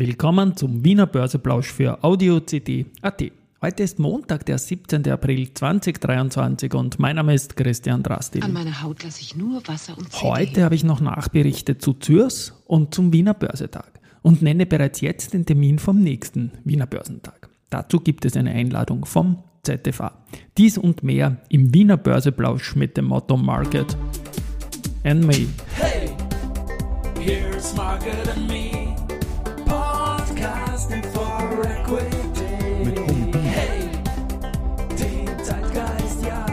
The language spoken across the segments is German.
Willkommen zum Wiener Börseplausch für Audio CD.at. Heute ist Montag, der 17. April 2023 und mein Name ist Christian Drastil. An meiner Haut lasse ich nur Wasser und CD. Heute habe ich noch Nachberichte zu Zürs und zum Wiener Börsetag und nenne bereits jetzt den Termin vom nächsten Wiener Börsentag. Dazu gibt es eine Einladung vom ZFA. Dies und mehr im Wiener Börseplausch mit dem Motto Market and Me. Hey, here's Market and Me. Mit Humpen. Hey, den Zeitgeist, ja.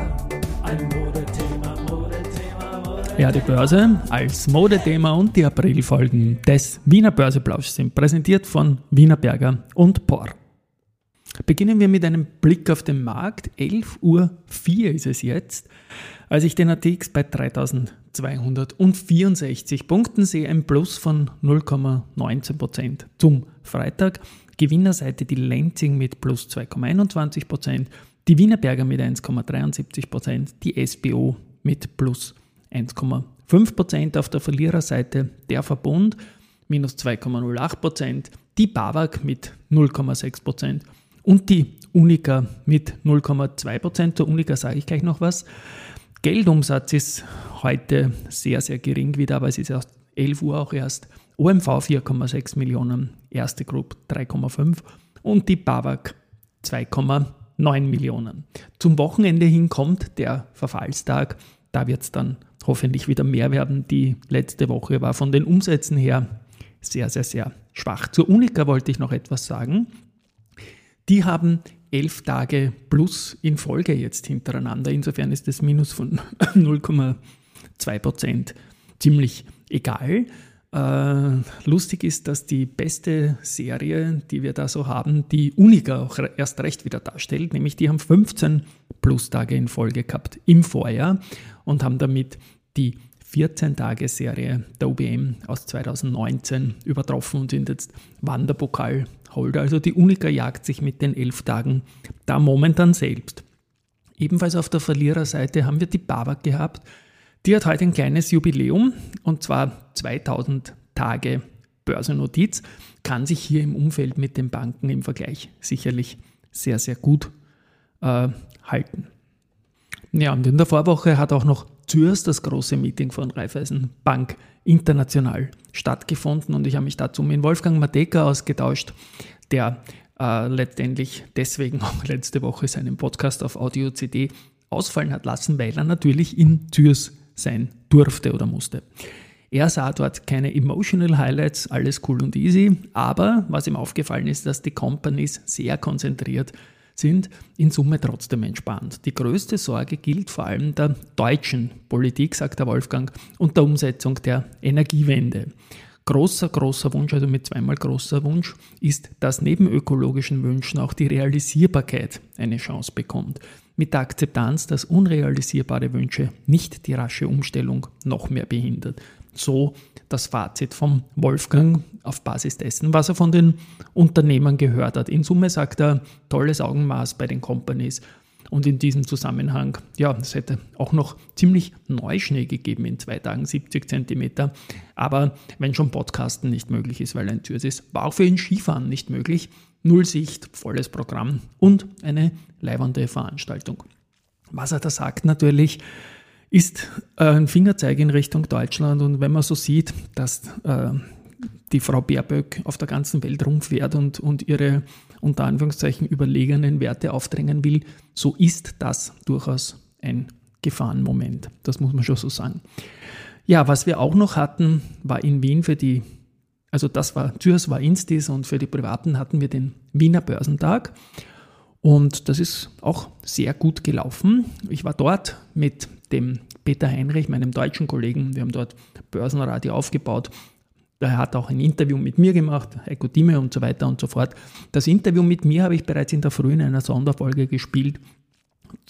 Ein Modethema, Modethema, Modethema. Ja, die Börse als Modethema und die Aprilfolgen des Wiener Börseplauschs sind präsentiert von Wiener Berger und Por. Beginnen wir mit einem Blick auf den Markt. 11.04 Uhr ist es jetzt. Als ich den ATX bei 3264 Punkten sehe, ein Plus von 0,19% zum Freitag. Gewinnerseite die Lenzing mit plus 2,21%, die Wienerberger mit 1,73%, die SBO mit plus 1,5%. Auf der Verliererseite der Verbund minus 2,08%, die BAWAG mit 0,6% und die Unica mit 0,2%. Zur Unica sage ich gleich noch was. Geldumsatz ist heute sehr, sehr gering wieder, aber es ist erst 11 Uhr auch erst. OMV 4,6 Millionen, erste Group 3,5 und die BAWAG 2,9 Millionen. Zum Wochenende hin kommt der Verfallstag. Da wird es dann hoffentlich wieder mehr werden. Die letzte Woche war von den Umsätzen her sehr, sehr, sehr schwach. Zur Unica wollte ich noch etwas sagen. Die haben elf Tage plus in Folge jetzt hintereinander. Insofern ist das Minus von 0,2 Prozent ziemlich egal. Äh, lustig ist, dass die beste Serie, die wir da so haben, die Uniga auch erst recht wieder darstellt, nämlich die haben 15 Plus-Tage in Folge gehabt im Vorjahr und haben damit die 14-Tage-Serie der UBM aus 2019 übertroffen und sind jetzt Wanderpokal-Holder. Also die Unica jagt sich mit den elf Tagen da momentan selbst. Ebenfalls auf der Verliererseite haben wir die BAWAG gehabt. Die hat heute ein kleines Jubiläum und zwar 2000 Tage Börsennotiz. Kann sich hier im Umfeld mit den Banken im Vergleich sicherlich sehr, sehr gut äh, halten. Ja, und in der Vorwoche hat auch noch Zürs das große Meeting von Raiffeisen Bank international stattgefunden und ich habe mich dazu mit Wolfgang Mateka ausgetauscht, der äh, letztendlich deswegen auch letzte Woche seinen Podcast auf Audio CD ausfallen hat lassen, weil er natürlich in Zürs sein durfte oder musste. Er sah dort keine emotional Highlights, alles cool und easy, aber was ihm aufgefallen ist, dass die Companies sehr konzentriert sind in Summe trotzdem entspannt. Die größte Sorge gilt vor allem der deutschen Politik, sagt der Wolfgang, und der Umsetzung der Energiewende. Großer, großer Wunsch, also mit zweimal großer Wunsch, ist, dass neben ökologischen Wünschen auch die Realisierbarkeit eine Chance bekommt. Mit der Akzeptanz, dass unrealisierbare Wünsche nicht die rasche Umstellung noch mehr behindert. So das Fazit vom Wolfgang auf Basis dessen, was er von den Unternehmern gehört hat. In Summe sagt er, tolles Augenmaß bei den Companies. Und in diesem Zusammenhang, ja, es hätte auch noch ziemlich Neuschnee gegeben in zwei Tagen, 70 Zentimeter. Aber wenn schon Podcasten nicht möglich ist, weil ein Türs ist, war auch für ihn Skifahren nicht möglich. Null Sicht, volles Programm und eine leibende Veranstaltung. Was er da sagt natürlich, ist äh, ein Fingerzeig in Richtung Deutschland. Und wenn man so sieht, dass äh, die Frau Baerböck auf der ganzen Welt rumfährt und, und ihre unter Anführungszeichen überlegenen Werte aufdrängen will, so ist das durchaus ein Gefahrenmoment. Das muss man schon so sagen. Ja, was wir auch noch hatten, war in Wien für die, also das war, Zürs war Instis und für die Privaten hatten wir den Wiener Börsentag. Und das ist auch sehr gut gelaufen. Ich war dort mit dem Peter Heinrich, meinem deutschen Kollegen. Wir haben dort Börsenradio aufgebaut. Er hat auch ein Interview mit mir gemacht, Heiko Dime und so weiter und so fort. Das Interview mit mir habe ich bereits in der Früh in einer Sonderfolge gespielt.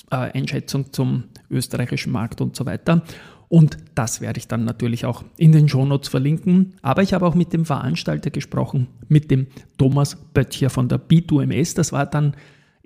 Äh, Einschätzung zum österreichischen Markt und so weiter. Und das werde ich dann natürlich auch in den Shownotes verlinken. Aber ich habe auch mit dem Veranstalter gesprochen, mit dem Thomas Böttcher von der B2MS. Das war dann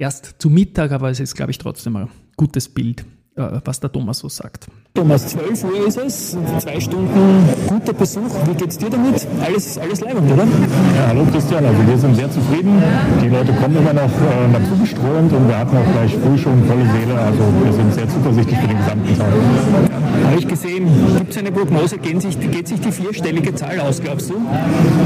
erst zu Mittag, aber es ist, glaube ich, trotzdem ein gutes Bild äh, was der Thomas so sagt. Thomas, 12 Uhr ist es, zwei Stunden guter Besuch. Wie geht's dir damit? Alles, alles leibend, oder? Ja, hallo Christian, also wir sind sehr zufrieden. Die Leute kommen immer noch äh, dazu geströmt und wir hatten auch gleich früh schon volle Seele. Also wir sind sehr zuversichtlich für den gesamten Tag. Ja, Habe ich gesehen, gibt es eine Prognose, geht sich, geht sich die vierstellige Zahl aus, glaubst du?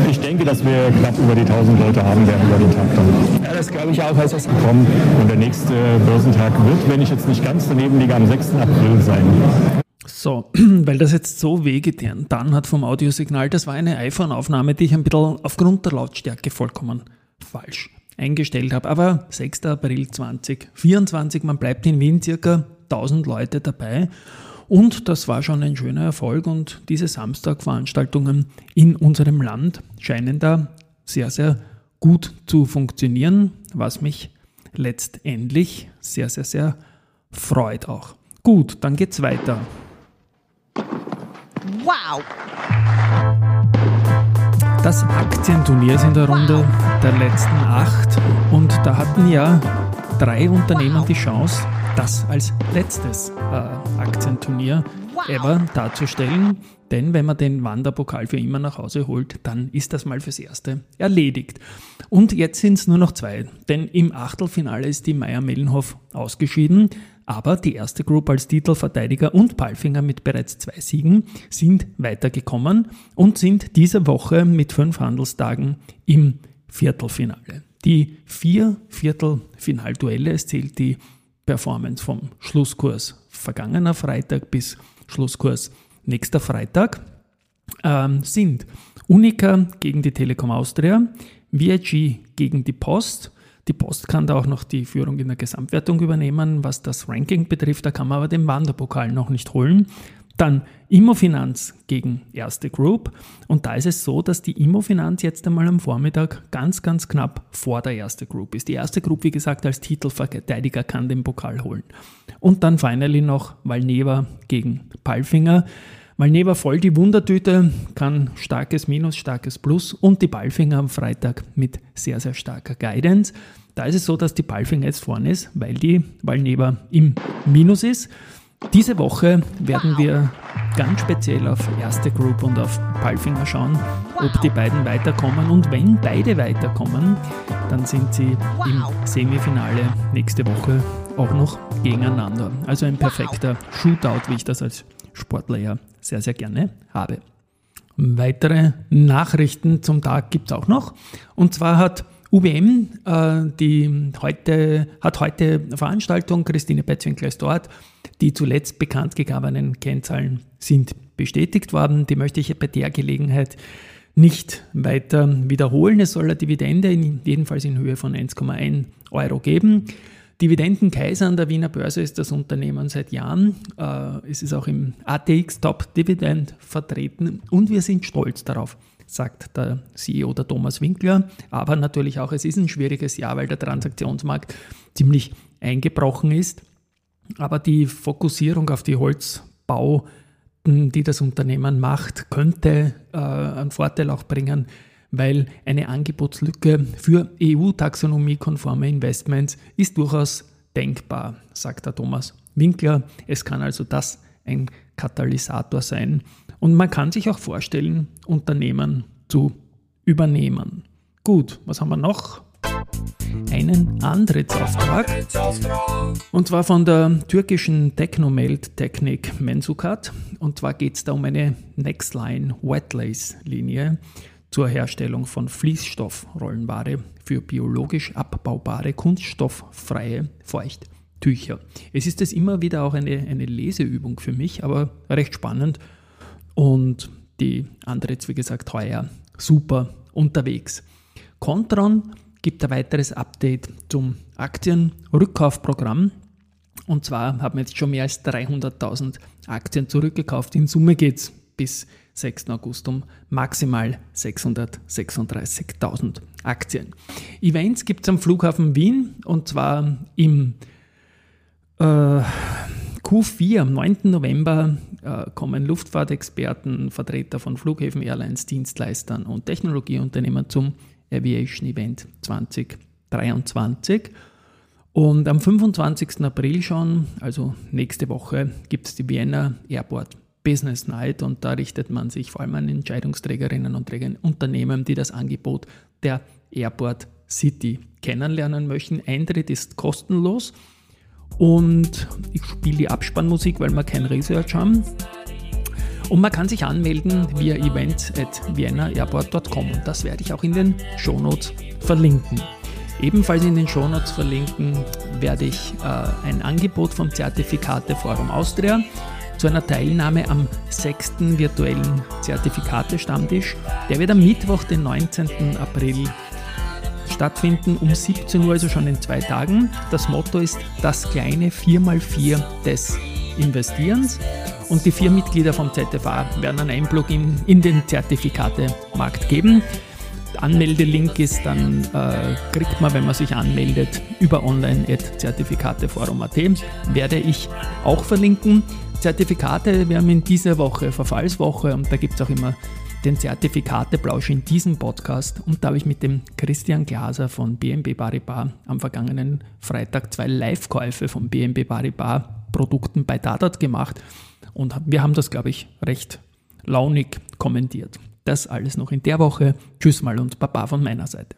Ich denke, dass wir knapp über die 1000 Leute haben werden über den Tag dann. Das glaube ich auch. Also kommen. Und der nächste Börsentag wird, wenn ich jetzt nicht ganz daneben liege, am 6. April sein. So, weil das jetzt so wehgetan dann hat vom Audiosignal, das war eine iPhone-Aufnahme, die ich ein bisschen aufgrund der Lautstärke vollkommen falsch eingestellt habe. Aber 6. April 2024, man bleibt in Wien circa 1000 Leute dabei. Und das war schon ein schöner Erfolg und diese Samstagveranstaltungen in unserem Land scheinen da sehr, sehr gut zu funktionieren, was mich letztendlich sehr, sehr, sehr freut auch. Gut, dann geht's weiter. Wow! Das Aktienturnier ist in der Runde der letzten acht und da hatten ja drei Unternehmen die Chance, das als letztes äh, Aktienturnier ever darzustellen. Denn wenn man den Wanderpokal für immer nach Hause holt, dann ist das mal fürs Erste erledigt. Und jetzt sind es nur noch zwei, denn im Achtelfinale ist die Meier Mellenhof ausgeschieden. Aber die erste Group als Titelverteidiger und Palfinger mit bereits zwei Siegen sind weitergekommen und sind diese Woche mit fünf Handelstagen im Viertelfinale. Die vier Viertelfinalduelle, es zählt die Performance vom Schlusskurs vergangener Freitag bis Schlusskurs nächster Freitag, ähm, sind Unica gegen die Telekom Austria, VIG gegen die Post, die Post kann da auch noch die Führung in der Gesamtwertung übernehmen, was das Ranking betrifft. Da kann man aber den Wanderpokal noch nicht holen. Dann Immofinanz gegen Erste Group. Und da ist es so, dass die Immofinanz jetzt einmal am Vormittag ganz, ganz knapp vor der Erste Group ist. Die Erste Group, wie gesagt, als Titelverteidiger kann den Pokal holen. Und dann finally noch Valneva gegen Palfinger. Valneva voll die Wundertüte, kann starkes Minus, starkes Plus und die Ballfinger am Freitag mit sehr, sehr starker Guidance. Da ist es so, dass die Ballfinger jetzt vorne ist, weil die Valneva im Minus ist. Diese Woche werden wir ganz speziell auf erste Group und auf Palfinger schauen, ob die beiden weiterkommen. Und wenn beide weiterkommen, dann sind sie im Semifinale nächste Woche auch noch gegeneinander. Also ein perfekter Shootout, wie ich das als Sportler ja sehr, sehr gerne habe. Weitere Nachrichten zum Tag gibt es auch noch. Und zwar hat UBM, äh, die heute, hat heute Veranstaltung, Christine Betzwinkler ist dort. Die zuletzt bekannt gegebenen Kennzahlen sind bestätigt worden. Die möchte ich bei der Gelegenheit nicht weiter wiederholen. Es soll eine Dividende in, jedenfalls in Höhe von 1,1 Euro geben. Dividendenkaiser an der Wiener Börse ist das Unternehmen seit Jahren. Äh, es ist auch im ATX Top Dividend vertreten und wir sind stolz darauf, sagt der CEO der Thomas Winkler. Aber natürlich auch, es ist ein schwieriges Jahr, weil der Transaktionsmarkt ziemlich eingebrochen ist. Aber die Fokussierung auf die Holzbau, die das Unternehmen macht, könnte äh, einen Vorteil auch bringen, weil eine Angebotslücke für EU-Taxonomie-konforme Investments ist durchaus denkbar, sagt der Thomas Winkler. Es kann also das ein Katalysator sein. Und man kann sich auch vorstellen, Unternehmen zu übernehmen. Gut, was haben wir noch? Einen Antrittsauftrag. Und zwar von der türkischen Technomelt Technik Mensukat. Und zwar geht es da um eine Nextline Wetlace Linie zur Herstellung von Fließstoffrollenware für biologisch abbaubare, kunststofffreie Feuchttücher. Es ist das immer wieder auch eine, eine Leseübung für mich, aber recht spannend. Und die andere jetzt, wie gesagt, heuer super unterwegs. Contron gibt ein weiteres Update zum Aktienrückkaufprogramm. Und zwar haben jetzt schon mehr als 300.000 Aktien zurückgekauft. In Summe geht es bis 6. August um maximal 636.000 Aktien. Events gibt es am Flughafen Wien und zwar im Q4 am 9. November äh, kommen Luftfahrtexperten, Vertreter von Flughäfen, Airlines, Dienstleistern und Technologieunternehmen zum Aviation Event 2023. Und am 25. April schon, also nächste Woche, gibt es die Vienna Airport Business Night und da richtet man sich vor allem an Entscheidungsträgerinnen und Träger Unternehmen, die das Angebot der Airport City kennenlernen möchten. Eintritt ist kostenlos und ich spiele die Abspannmusik, weil wir kein Research haben. Und man kann sich anmelden via events at viennaairport.com und das werde ich auch in den Shownotes verlinken. Ebenfalls in den Shownotes verlinken werde ich äh, ein Angebot vom Zertifikate Forum Austria zu einer Teilnahme am sechsten virtuellen Zertifikate-Stammtisch. Der wird am Mittwoch, den 19. April stattfinden, um 17 Uhr, also schon in zwei Tagen. Das Motto ist das kleine 4x4 des Investierens. Und die vier Mitglieder vom ZFA werden einen Einblick in, in den Zertifikatemarkt geben. Anmeldelink ist dann, äh, kriegt man, wenn man sich anmeldet, über online.zertifikateforum.at. Werde ich auch verlinken. Zertifikate, wir haben in dieser Woche Verfallswoche und da gibt es auch immer den Zertifikateplausch in diesem Podcast. Und da habe ich mit dem Christian Glaser von BNB Paribas am vergangenen Freitag zwei Live-Käufe von BNB Paribas Produkten bei Dadat gemacht. Und wir haben das, glaube ich, recht launig kommentiert. Das alles noch in der Woche. Tschüss mal und Baba von meiner Seite.